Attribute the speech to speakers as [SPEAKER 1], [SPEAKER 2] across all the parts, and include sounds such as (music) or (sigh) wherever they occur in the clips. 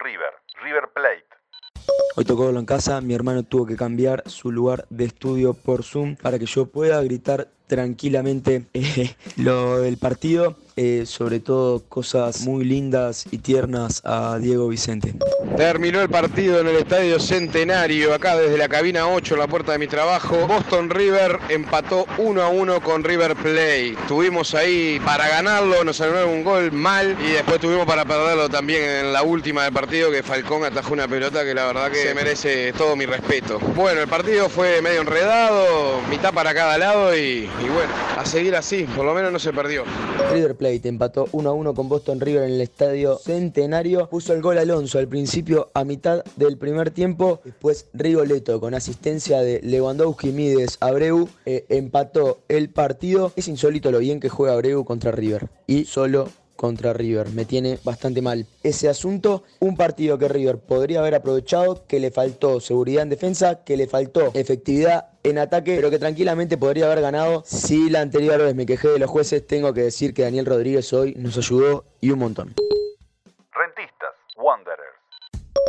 [SPEAKER 1] River, River Plate.
[SPEAKER 2] Hoy tocó en casa, mi hermano tuvo que cambiar su lugar de estudio por Zoom para que yo pueda gritar tranquilamente (laughs) eh, lo del partido, eh, sobre todo cosas muy lindas y tiernas a Diego Vicente.
[SPEAKER 3] Terminó el partido en el Estadio Centenario, acá desde la cabina 8, la puerta de mi trabajo. Boston River empató 1 a 1 con River Play. Estuvimos ahí para ganarlo, nos anularon un gol mal y después tuvimos para perderlo también en la última del partido que Falcón atajó una pelota que la verdad que se merece todo mi respeto. Bueno, el partido fue medio enredado, mitad para cada lado y, y bueno, a seguir así, por lo menos no se perdió.
[SPEAKER 2] River Plate empató 1 a 1 con Boston River en el estadio Centenario. Puso el gol Alonso al principio a mitad del primer tiempo. Después Rigoletto con asistencia de Lewandowski, Mides, Abreu eh, empató el partido. Es insólito lo bien que juega Abreu contra River. Y solo contra River. Me tiene bastante mal ese asunto. Un partido que River podría haber aprovechado, que le faltó seguridad en defensa, que le faltó efectividad en ataque, pero que tranquilamente podría haber ganado. Si la anterior vez me quejé de los jueces, tengo que decir que Daniel Rodríguez hoy nos ayudó y un montón.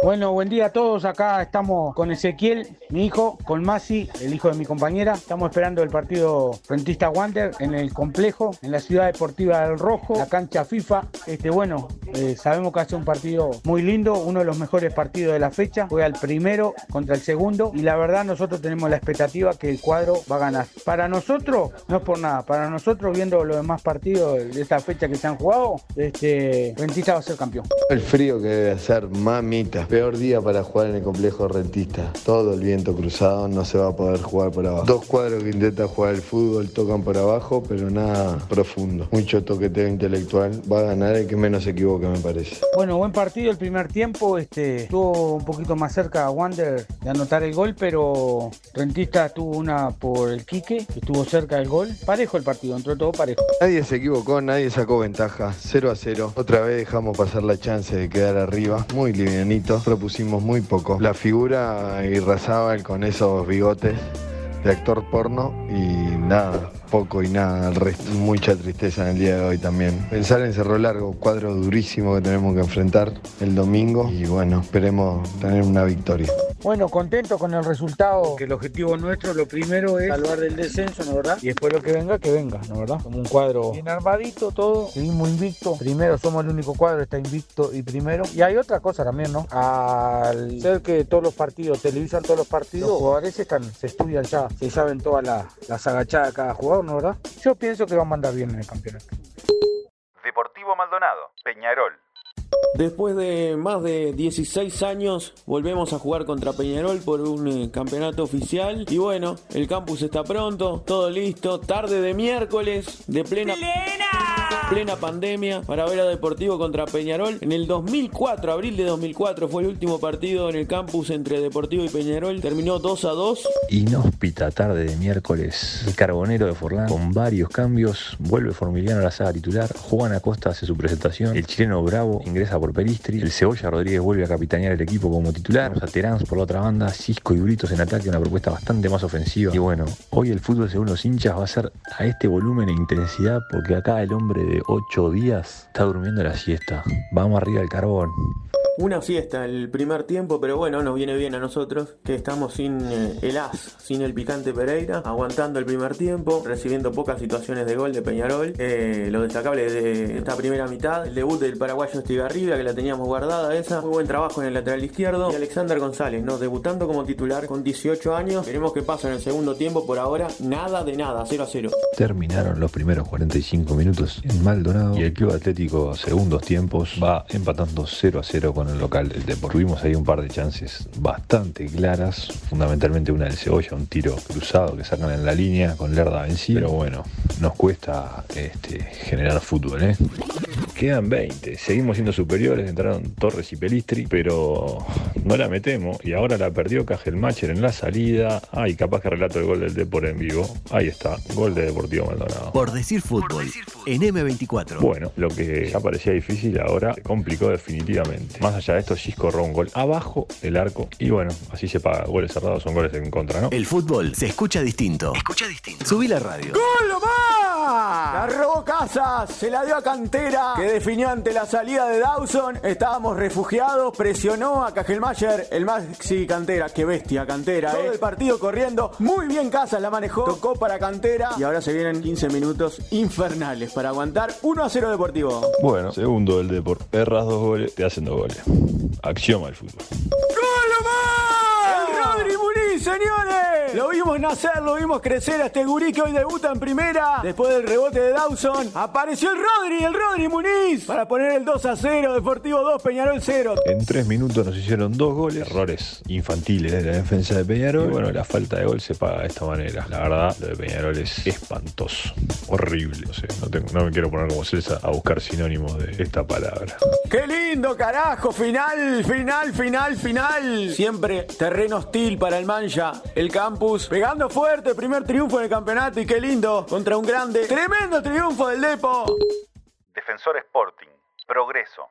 [SPEAKER 4] Bueno, buen día a todos. Acá estamos con Ezequiel, mi hijo, con Masi, el hijo de mi compañera. Estamos esperando el partido Rentista Wander en el complejo, en la ciudad deportiva del Rojo, la cancha FIFA. Este, bueno, eh, sabemos que hace un partido muy lindo, uno de los mejores partidos de la fecha. Fue al primero contra el segundo y la verdad nosotros tenemos la expectativa que el cuadro va a ganar. Para nosotros, no es por nada, para nosotros viendo los demás partidos de esta fecha que se han jugado, este, Rentista va a ser campeón.
[SPEAKER 5] El frío que debe hacer, mamita. Peor día para jugar en el complejo rentista. Todo el viento cruzado, no se va a poder jugar por abajo. Dos cuadros que intentan jugar el fútbol tocan por abajo, pero nada profundo. Mucho toqueteo intelectual. Va a ganar el que menos se equivoque, me parece.
[SPEAKER 4] Bueno, buen partido el primer tiempo. Este, estuvo un poquito más cerca a Wander de anotar el gol, pero Rentista tuvo una por el Quique, que estuvo cerca del gol. Parejo el partido, entró todo parejo.
[SPEAKER 5] Nadie se equivocó, nadie sacó ventaja. 0 a 0. Otra vez dejamos pasar la chance de quedar arriba. Muy livianito. Propusimos muy poco. La figura Irrazábal con esos bigotes de actor porno y nada, poco y nada al resto. Mucha tristeza en el día de hoy también. Pensar en Cerro Largo, cuadro durísimo que tenemos que enfrentar el domingo y bueno, esperemos tener una victoria.
[SPEAKER 4] Bueno, contento con el resultado, que el objetivo nuestro, lo primero es salvar del descenso, ¿no verdad? Y después lo que venga, que venga, ¿no verdad? Como un cuadro bien armadito, todo, seguimos invicto. Primero, somos el único cuadro, está invicto y primero. Y hay otra cosa también, ¿no? Al ser que todos los partidos, televisan todos los partidos, los jugadores están, se estudian ya, se saben todas las las agachadas de cada jugador, ¿no verdad? Yo pienso que va a mandar bien en el campeonato.
[SPEAKER 1] Deportivo Maldonado, Peñarol.
[SPEAKER 6] Después de más de 16 años volvemos a jugar contra Peñarol por un eh, campeonato oficial. Y bueno, el campus está pronto, todo listo, tarde de miércoles de plena plena pandemia para ver a Deportivo contra Peñarol. En el 2004, abril de 2004 fue el último partido en el campus entre Deportivo y Peñarol, terminó 2 a 2.
[SPEAKER 7] Inhóspita tarde de miércoles, el carbonero de Forlán con varios cambios, vuelve Formiliano a la saga titular, Juan Acosta hace su presentación, el chileno Bravo ingresa por Peristri, el Cebolla Rodríguez vuelve a capitanear el equipo como titular, a Terán por la otra banda, Cisco y Britos en ataque, una propuesta bastante más ofensiva. Y bueno, hoy el fútbol según los hinchas va a ser a este volumen e intensidad porque acá el hombre de 8 días está durmiendo la siesta. Vamos arriba del carbón.
[SPEAKER 6] Una fiesta el primer tiempo, pero bueno, nos viene bien a nosotros, que estamos sin eh, el as, sin el picante Pereira, aguantando el primer tiempo, recibiendo pocas situaciones de gol de Peñarol. Eh, lo destacable de esta primera mitad, el debut del paraguayo Estigarribia, que la teníamos guardada esa, muy buen trabajo en el lateral izquierdo. Y Alexander González, ¿no? Debutando como titular con 18 años. Veremos qué pasa en el segundo tiempo, por ahora nada de nada, 0 a 0.
[SPEAKER 7] Terminaron los primeros 45 minutos en Maldonado y el Club Atlético a segundos tiempos va empatando 0 a 0 con el local del Depor. Tuvimos ahí un par de chances bastante claras, fundamentalmente una del Cebolla, un tiro cruzado que sacan en la línea con Lerda vencido, pero bueno, nos cuesta este, generar fútbol, ¿eh? Quedan 20, seguimos siendo superiores, entraron Torres y Pelistri, pero no la metemos y ahora la perdió Cajelmacher en la salida. Ay, capaz que relato el gol del Depor en vivo. Ahí está, gol de Deportivo Maldonado.
[SPEAKER 8] Por decir fútbol, en M24.
[SPEAKER 7] Bueno, lo que ya parecía difícil ahora se complicó definitivamente. Más allá de esto, Gisco erró un gol abajo del arco y bueno, así se paga. Goles cerrados son goles en contra, ¿no?
[SPEAKER 8] El fútbol se escucha distinto. Escucha distinto. Subí la radio.
[SPEAKER 4] ¡Gol, Omar!
[SPEAKER 9] La robó Casas, se la dio a Cantera, que definió ante la salida de Dawson. Estábamos refugiados, presionó a Cajelmayer, el Maxi Cantera. Qué bestia, Cantera. Todo el partido corriendo. Muy bien Casas la manejó. Tocó para Cantera. Y ahora se vienen 15 minutos infernales para aguantar 1 a 0 Deportivo.
[SPEAKER 7] Bueno, segundo del Deport. Erras dos goles, te hacen dos goles. Axioma el fútbol.
[SPEAKER 9] ¡El Rodri Señores! Lo vimos nacer, lo vimos crecer a este gurí que hoy debuta en primera. Después del rebote de Dawson, apareció el Rodri, el Rodri Muniz, para poner el 2 a 0, Deportivo 2, Peñarol 0.
[SPEAKER 7] En tres minutos nos hicieron dos goles, errores infantiles de la defensa de Peñarol. Y bueno, la falta de gol se paga de esta manera. La verdad, lo de Peñarol es espantoso, horrible. No sé, no, tengo- no me quiero poner como Celsa a buscar sinónimos de esta palabra.
[SPEAKER 9] ¡Qué lindo, carajo! Final, final, final, final. Siempre terreno hostil para el El campus. Pegando fuerte, primer triunfo en el campeonato y qué lindo. Contra un grande. Tremendo triunfo del Depo.
[SPEAKER 1] Defensor Sporting. Progreso.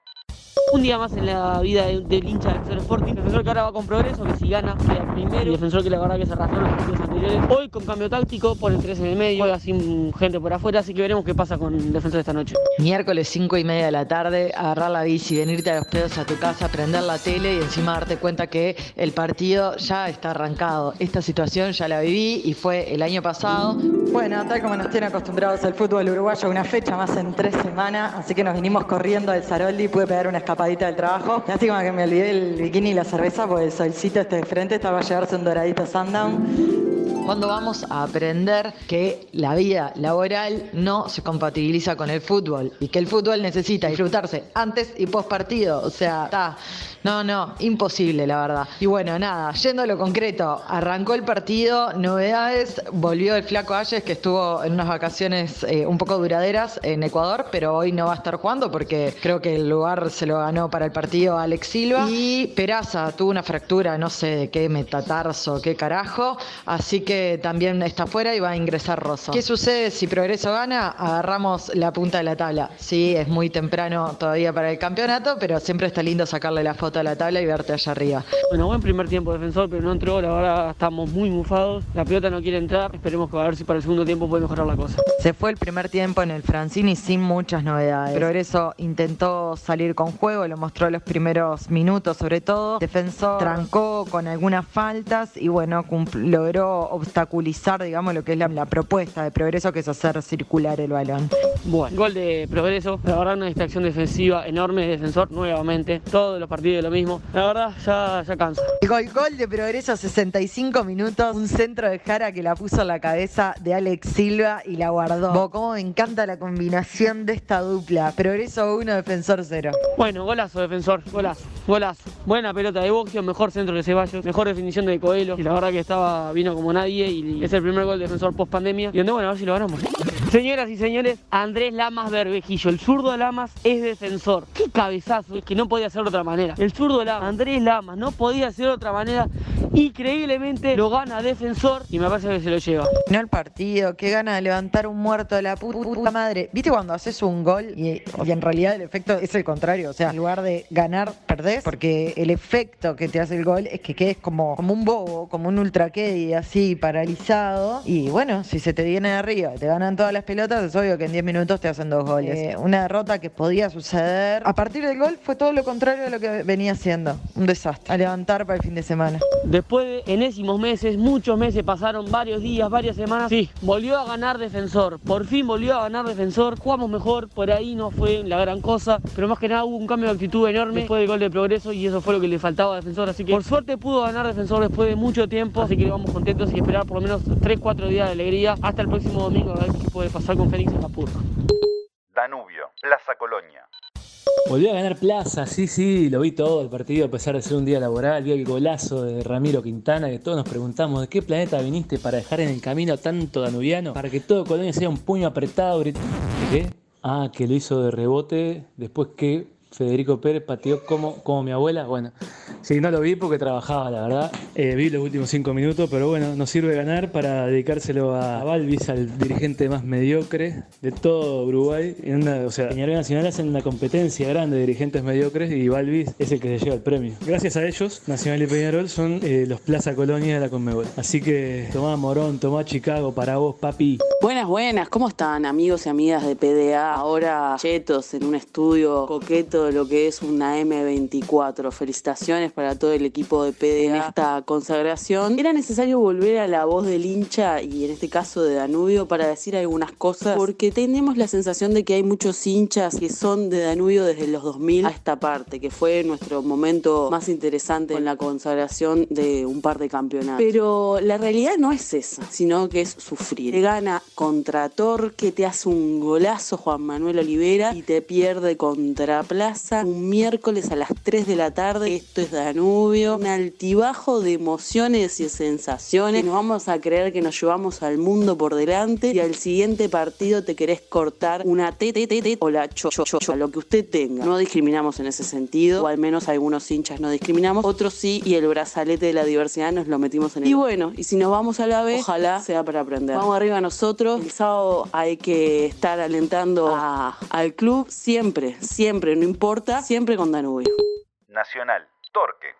[SPEAKER 10] Un día más en la vida de- del hincha del Defensor Sporting. Defensor que ahora va con progreso, que si gana queda primero. Y defensor que la verdad que se arrastró en los partidos anteriores. Hoy con cambio táctico, pone 3 en el medio, juega sin gente por afuera, así que veremos qué pasa con Defensor esta noche.
[SPEAKER 11] Miércoles 5 y media de la tarde, agarrar la bici, venirte a los pedos a tu casa, prender la tele y encima darte cuenta que el partido ya está arrancado. Esta situación ya la viví y fue el año pasado.
[SPEAKER 12] Bueno, tal como nos tiene acostumbrados el fútbol uruguayo, una fecha más en tres semanas, así que nos vinimos corriendo al Saroldi, pude pegar una escapadita del trabajo. (laughs) Lástima que me olvidé el bikini y la cerveza, porque el solcito este de frente estaba a llevarse un doradito sundown.
[SPEAKER 11] Cuando vamos a aprender que la vida laboral no se compatibiliza con el fútbol y que el fútbol necesita disfrutarse antes y post partido. O sea, está. No, no, imposible, la verdad. Y bueno, nada, yendo a lo concreto, arrancó el partido, novedades, volvió el Flaco Ayes, que estuvo en unas vacaciones eh, un poco duraderas en Ecuador, pero hoy no va a estar jugando porque creo que el lugar se lo ganó para el partido Alex Silva. Y Peraza tuvo una fractura, no sé de qué metatarso, qué carajo, así que también está fuera y va a ingresar Rosso. ¿Qué sucede si Progreso gana? Agarramos la punta de la tabla. Sí, es muy temprano todavía para el campeonato, pero siempre está lindo sacarle la foto a la tabla y verte allá arriba.
[SPEAKER 10] Bueno, buen primer tiempo defensor, pero no entró, la verdad estamos muy mufados. La pelota no quiere entrar, esperemos que a ver si para el segundo tiempo puede mejorar la cosa.
[SPEAKER 11] Se fue el primer tiempo en el Francini sin muchas novedades. Progreso intentó salir con juego, lo mostró los primeros minutos sobre todo. Defensor trancó con algunas faltas y bueno, logró obstaculizar, digamos, lo que es la, la propuesta de Progreso, que es hacer circular el balón.
[SPEAKER 10] Bueno, gol de progreso, la verdad una distracción defensiva enorme de defensor nuevamente, todos los partidos lo mismo, la verdad ya, ya cansa.
[SPEAKER 11] El gol, gol de Progreso, 65 minutos, un centro de Jara que la puso en la cabeza de Alex Silva y la guardó. Bo, cómo me encanta la combinación de esta dupla. Progreso 1, Defensor 0.
[SPEAKER 10] Bueno, golazo defensor, golazo, golazo. Buena pelota de Boxio, mejor centro de Ceballos, mejor definición de Coelho. Y la verdad que estaba, vino como nadie y es el primer gol de defensor post pandemia. Y donde bueno, a ver si lo ganamos. Señoras y señores, Andrés Lamas Berbejillo, el zurdo Lamas es defensor. Qué cabezazo, es que no podía ser de otra manera. El zurdo Lamas, Andrés Lamas, no podía ser de otra manera. Increíblemente lo gana defensor y me parece que se lo lleva.
[SPEAKER 11] No el partido, qué gana de levantar un muerto de la pu- puta madre. ¿Viste cuando haces un gol y, en realidad el efecto es el contrario? O sea, en lugar de ganar, perdés. Porque el efecto que te hace el gol es que quedes como, un bobo, como un ultra y así paralizado. Y bueno, si se te viene de arriba, te ganan todas las pelotas, es obvio que en 10 minutos te hacen dos goles. Eh, una derrota que podía suceder. A partir del gol fue todo lo contrario de lo que venía haciendo. Un desastre. A levantar para el fin de semana.
[SPEAKER 10] Después de enésimos meses, muchos meses, pasaron varios días, varias semanas. Sí, volvió a ganar defensor. Por fin volvió a ganar defensor. Jugamos mejor, por ahí no fue la gran cosa. Pero más que nada hubo un cambio de actitud enorme después del gol de progreso y eso fue lo que le faltaba a defensor. Así que por suerte pudo ganar defensor después de mucho tiempo. Así que vamos contentos y esperar por lo menos 3-4 días de alegría hasta el próximo domingo a ver qué puede pasar con Fénix en.
[SPEAKER 1] Danubio. Plaza Colonia.
[SPEAKER 13] Volvió a ganar Plaza, sí, sí, lo vi todo el partido a pesar de ser un día laboral, vi el golazo de Ramiro Quintana, que todos nos preguntamos de qué planeta viniste para dejar en el camino a tanto danubiano, para que todo Colonia sea un puño apretado. grit- ¿De qué? Ah, que lo hizo de rebote después que Federico Pérez pateó como, como mi abuela. Bueno, Sí, no lo vi porque trabajaba, la verdad. Eh, vi los últimos cinco minutos, pero bueno, nos sirve ganar para dedicárselo a Balvis, al dirigente más mediocre de todo Uruguay. En una, o sea, Peñarol Nacional hacen una competencia grande de dirigentes mediocres y Balvis es el que se lleva el premio. Gracias a ellos, Nacional y Peñarol son eh, los Plaza Colonia de la Conmebol. Así que tomá Morón, tomá Chicago para vos, papi.
[SPEAKER 14] Buenas, buenas, ¿cómo están amigos y amigas de PDA? Ahora chetos en un estudio coqueto de lo que es una M24. Felicitaciones para todo el equipo de PDA en esta consagración. Era necesario volver a la voz del hincha y en este caso de Danubio para decir algunas cosas porque tenemos la sensación de que hay muchos hinchas que son de Danubio desde los 2000 a esta parte, que fue nuestro momento más interesante en la consagración de un par de campeonatos. Pero la realidad no es esa, sino que es sufrir. Te gana contra Torque, te hace un golazo Juan Manuel Olivera y te pierde contra Plaza un miércoles a las 3 de la tarde. Esto es Danubio, un altibajo de emociones y sensaciones. Nos vamos a creer que nos llevamos al mundo por delante y al siguiente partido te querés cortar una T, o la cho, cho, cho, cho, lo que usted tenga. No discriminamos en ese sentido, o al menos algunos hinchas no discriminamos, otros sí, y el brazalete de la diversidad nos lo metimos en el. Y bueno, y si nos vamos a la B, ojalá sea para aprender. Vamos arriba nosotros, el sábado hay que estar alentando a- al club siempre, siempre, no importa, siempre con Danubio.
[SPEAKER 1] Nacional, Torque.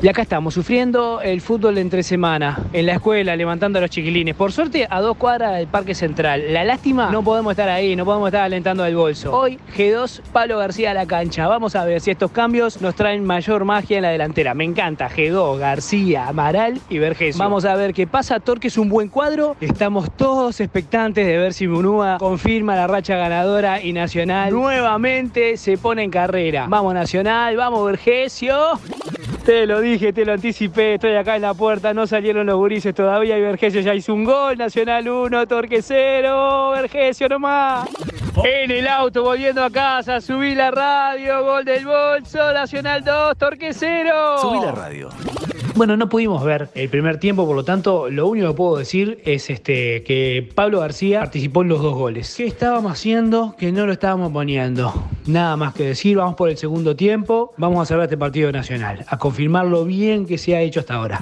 [SPEAKER 15] Y acá estamos, sufriendo el fútbol entre semana, en la escuela, levantando a los chiquilines. Por suerte, a dos cuadras del Parque Central. La lástima, no podemos estar ahí, no podemos estar alentando al bolso. Hoy, G2, Pablo García a la cancha. Vamos a ver si estos cambios nos traen mayor magia en la delantera. Me encanta, G2, García, Amaral y Vergesio. Vamos a ver qué pasa. Torque es un buen cuadro. Estamos todos expectantes de ver si Munúa confirma la racha ganadora y Nacional nuevamente se pone en carrera. Vamos Nacional, vamos Vergesio. Te lo dije, te lo anticipé, estoy acá en la puerta, no salieron los gurises todavía y Vergesio ya hizo un gol, Nacional 1, Torque 0, Vergesio nomás. En el auto, volviendo a casa, subí la radio, gol del bolso, Nacional 2, Torque 0.
[SPEAKER 8] Subí la radio.
[SPEAKER 15] Bueno, no pudimos ver el primer tiempo, por lo tanto, lo único que puedo decir es este, que Pablo García participó en los dos goles. ¿Qué estábamos haciendo que no lo estábamos poniendo? Nada más que decir, vamos por el segundo tiempo, vamos a cerrar este partido nacional, a confirmar lo bien que se ha hecho hasta ahora.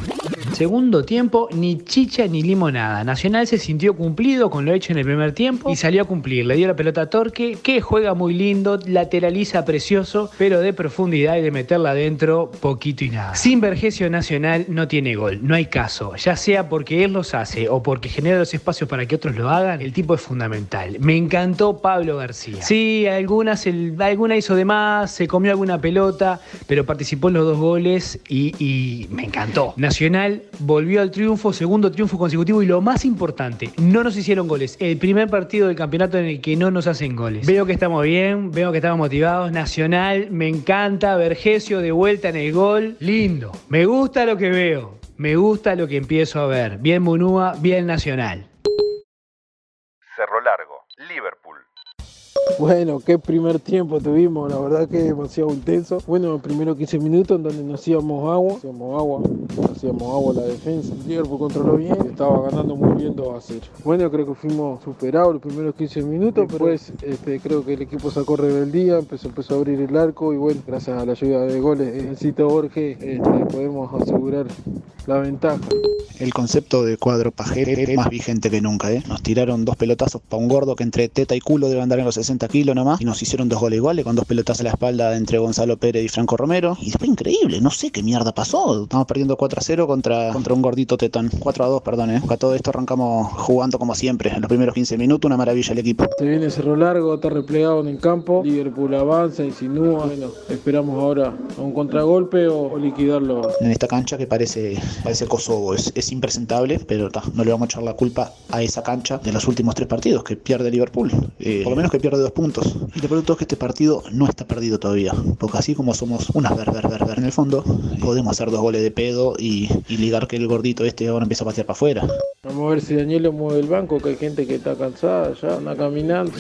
[SPEAKER 15] Segundo tiempo, ni chicha ni limonada. Nacional se sintió cumplido con lo hecho en el primer tiempo y salió a cumplir. Le dio la pelota a Torque, que juega muy lindo, lateraliza precioso, pero de profundidad y de meterla adentro, poquito y nada. Sin Vergesio Nacional no tiene gol, no hay caso. Ya sea porque él los hace o porque genera los espacios para que otros lo hagan, el tipo es fundamental. Me encantó Pablo García. Sí, algunas, alguna hizo de más, se comió alguna pelota, pero participó en los dos goles y me encantó. Nacional volvió al triunfo, segundo triunfo consecutivo y lo más importante, no nos hicieron goles. El primer partido del campeonato en el que no nos hacen goles. Veo que estamos bien, veo que estamos motivados. Nacional, me encanta. Vergesio de vuelta en el gol. Lindo. Me gusta lo que veo. Me gusta lo que empiezo a ver. Bien Munúa, bien Nacional.
[SPEAKER 1] Cerro Largo, Liverpool. (laughs)
[SPEAKER 16] Bueno, qué primer tiempo tuvimos, la verdad que demasiado intenso. Bueno, los primeros 15 minutos en donde nos hacíamos agua, hacíamos agua, hacíamos agua la defensa. El Liverpool controló bien, estaba ganando muy bien 2 a 0. Bueno, creo que fuimos superados los primeros 15 minutos, pero después este, creo que el equipo sacó rebeldía, empezó, empezó a abrir el arco y bueno, gracias a la ayuda de goles de Cito Borges este, podemos asegurar la ventaja.
[SPEAKER 17] El concepto de cuadro pajero es más vigente que nunca, ¿eh? Nos tiraron dos pelotazos para un gordo que entre teta y culo debe andar en los 60 kilos nomás. Y nos hicieron dos goles iguales con dos pelotazos a la espalda entre Gonzalo Pérez y Franco Romero. Y fue increíble, no sé qué mierda pasó. Estamos perdiendo 4 a 0 contra, contra un gordito tetón. 4 a 2, perdón, ¿eh? A todo esto arrancamos jugando como siempre. En los primeros 15 minutos, una maravilla el equipo.
[SPEAKER 16] Se viene Cerro Largo, está replegado en el campo. Liverpool avanza, insinúa. Bueno, esperamos ahora a un contragolpe o, o liquidarlo.
[SPEAKER 17] En esta cancha que parece, parece Kosovo, es, es impresentable, pero ta, no le vamos a echar la culpa a esa cancha de los últimos tres partidos que pierde Liverpool. Eh, por lo menos que pierde dos puntos. Y te pregunto es que este partido no está perdido todavía, porque así como somos unas ver, ver, ver, ver en el fondo, podemos hacer dos goles de pedo y, y ligar que el gordito este ahora empieza a patear para afuera.
[SPEAKER 16] Vamos a ver si Daniel lo mueve el banco, que hay gente que está cansada ya, anda caminando.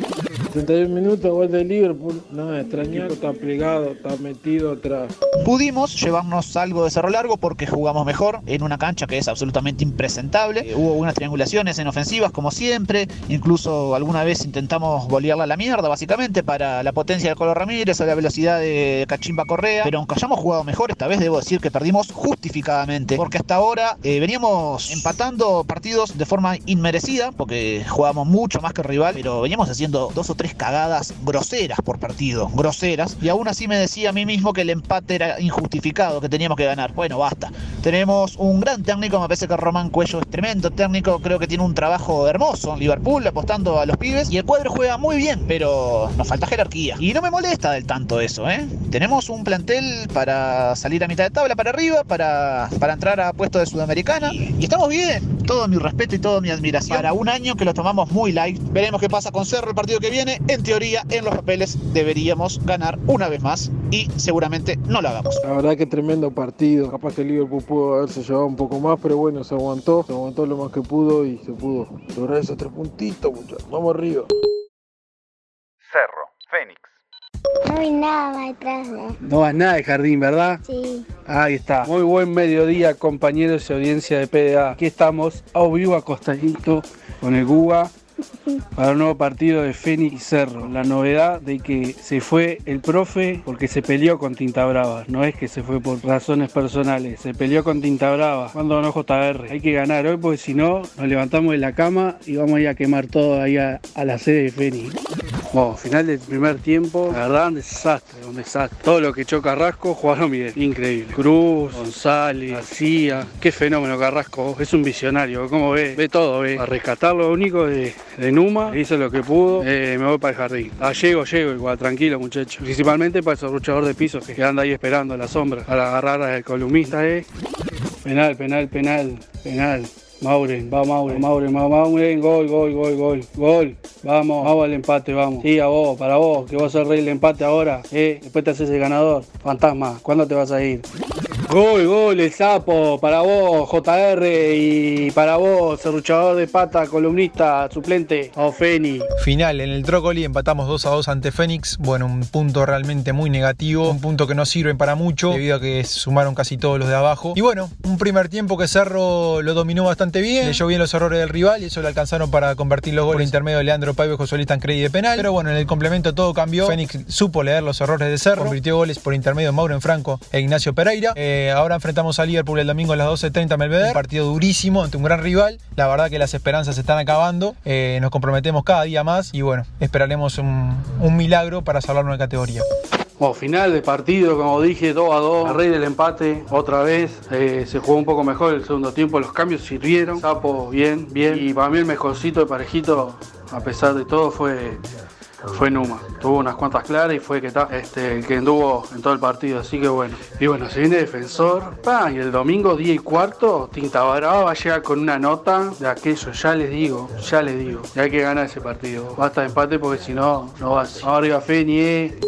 [SPEAKER 16] 71 minutos, gol de Liverpool. Nada, extrañar, está plegado, está metido atrás.
[SPEAKER 17] Pudimos llevarnos algo de cerro largo porque jugamos mejor en una cancha que es absolutamente impresentable. Hubo unas triangulaciones en ofensivas como siempre, incluso alguna vez intentamos bolearla a la mierda básicamente para la potencia de Colo Ramírez o la velocidad de Cachimba Correa, pero aunque hayamos jugado mejor, esta vez debo decir que perdimos justificadamente, porque hasta ahora eh, veníamos empatando partidos de forma inmerecida, porque jugábamos mucho más que el rival, pero veníamos haciendo dos o tres cagadas groseras por partido, groseras, y aún así me decía a mí mismo que el empate era injustificado, que teníamos que ganar. Bueno, basta. Tenemos un gran técnico, me parece que Román Cuello es tremendo técnico, creo que tiene un trabajo hermoso en Liverpool, apostando a los pibes, y el cuadro juega muy bien, pero nos falta jerarquía. Y no me molesta del tanto eso, ¿eh? Tenemos un plantel para salir a mitad de tabla para arriba, para, para entrar a puesto de Sudamericana, y estamos bien. Todo mi respeto y toda mi admiración. Para un año que lo tomamos muy light, veremos qué pasa con Cerro el partido que viene. En teoría, en los papeles deberíamos ganar una vez más y seguramente no lo hagamos.
[SPEAKER 16] La verdad que tremendo partido. Capaz que Liverpool pudo haberse llevado un poco más, pero bueno, se aguantó, se aguantó lo más que pudo y se pudo lograr esos tres puntitos, muchachos. Vamos arriba.
[SPEAKER 1] Cerro, Fénix.
[SPEAKER 8] No hay nada más detrás de
[SPEAKER 18] No vas nada de jardín, ¿verdad?
[SPEAKER 8] Sí.
[SPEAKER 18] Ahí está. Muy buen mediodía, compañeros y audiencia de PDA. Aquí estamos, a vivo acostadito con el Guga (laughs) para un nuevo partido de Fénix y Cerro. La novedad de que se fue el profe porque se peleó con Tinta Brava. No es que se fue por razones personales, se peleó con Tinta Brava. Cuando no JR. Hay que ganar hoy porque si no nos levantamos de la cama y vamos a ir a quemar todo ahí a, a la sede de Fénix. Bueno, final del primer tiempo, la verdad un desastre, un desastre. Todo lo que echó Carrasco jugaron bien, increíble. Cruz, González, García, qué fenómeno Carrasco, es un visionario, como ve, ve todo, ve. A rescatar lo único de, de Numa, hizo lo que pudo, eh, me voy para el jardín. Ah, llego, llego igual, tranquilo muchacho. Principalmente para ese luchador de piso que anda ahí esperando a la sombra, para agarrar al columnista, eh. Penal, penal, penal, penal. Mauren, va Mauren, Mauren, va Mauren, gol, gol, gol, gol, gol. Vamos, vamos al empate, vamos. Sí, a vos, para vos, que vos sos el rey del empate ahora, eh. Después te haces el ganador. Fantasma, ¿cuándo te vas a ir? Gol, gol, el sapo, para vos, JR, y para vos, serruchador de pata, columnista, suplente, o Feni.
[SPEAKER 19] Final, en el Trócoli empatamos 2 a 2 ante Fénix. Bueno, un punto realmente muy negativo, un punto que no sirve para mucho, debido a que sumaron casi todos los de abajo. Y bueno, un primer tiempo que Cerro lo dominó bastante bien, leyó bien los errores del rival y eso le alcanzaron para convertir los goles por intermedio de Leandro Paiva y Josué Tancredi de penal. Pero bueno, en el complemento todo cambió. Fénix supo leer los errores de Cerro, convirtió goles por intermedio de Mauro Franco e Ignacio Pereira. Eh, ahora enfrentamos a Liverpool el domingo a las 12.30 en. Un partido durísimo ante un gran rival. La verdad que las esperanzas se están acabando. Eh, nos comprometemos cada día más y bueno, esperaremos un, milagro para salvarnos de categoría.
[SPEAKER 18] Bueno, final de partido, como dije, 2 a 2. El rey del empate, otra vez. Eh, se jugó un poco mejor el segundo tiempo. Los cambios sirvieron. Sapo, bien, bien. Y para mí el mejorcito de parejito, a pesar de todo, fue, fue Numa. Tuvo unas cuantas claras y fue que este, el que anduvo en todo el partido. Así que bueno. Y bueno, se viene defensor. Y el domingo, 10 y cuarto, Tinta Brava va a llegar con una nota de aquello. Ya les digo, ya les digo. Y hay que ganar ese partido. Basta de empate porque si no, no va. Vamos arriba, Feni. eh.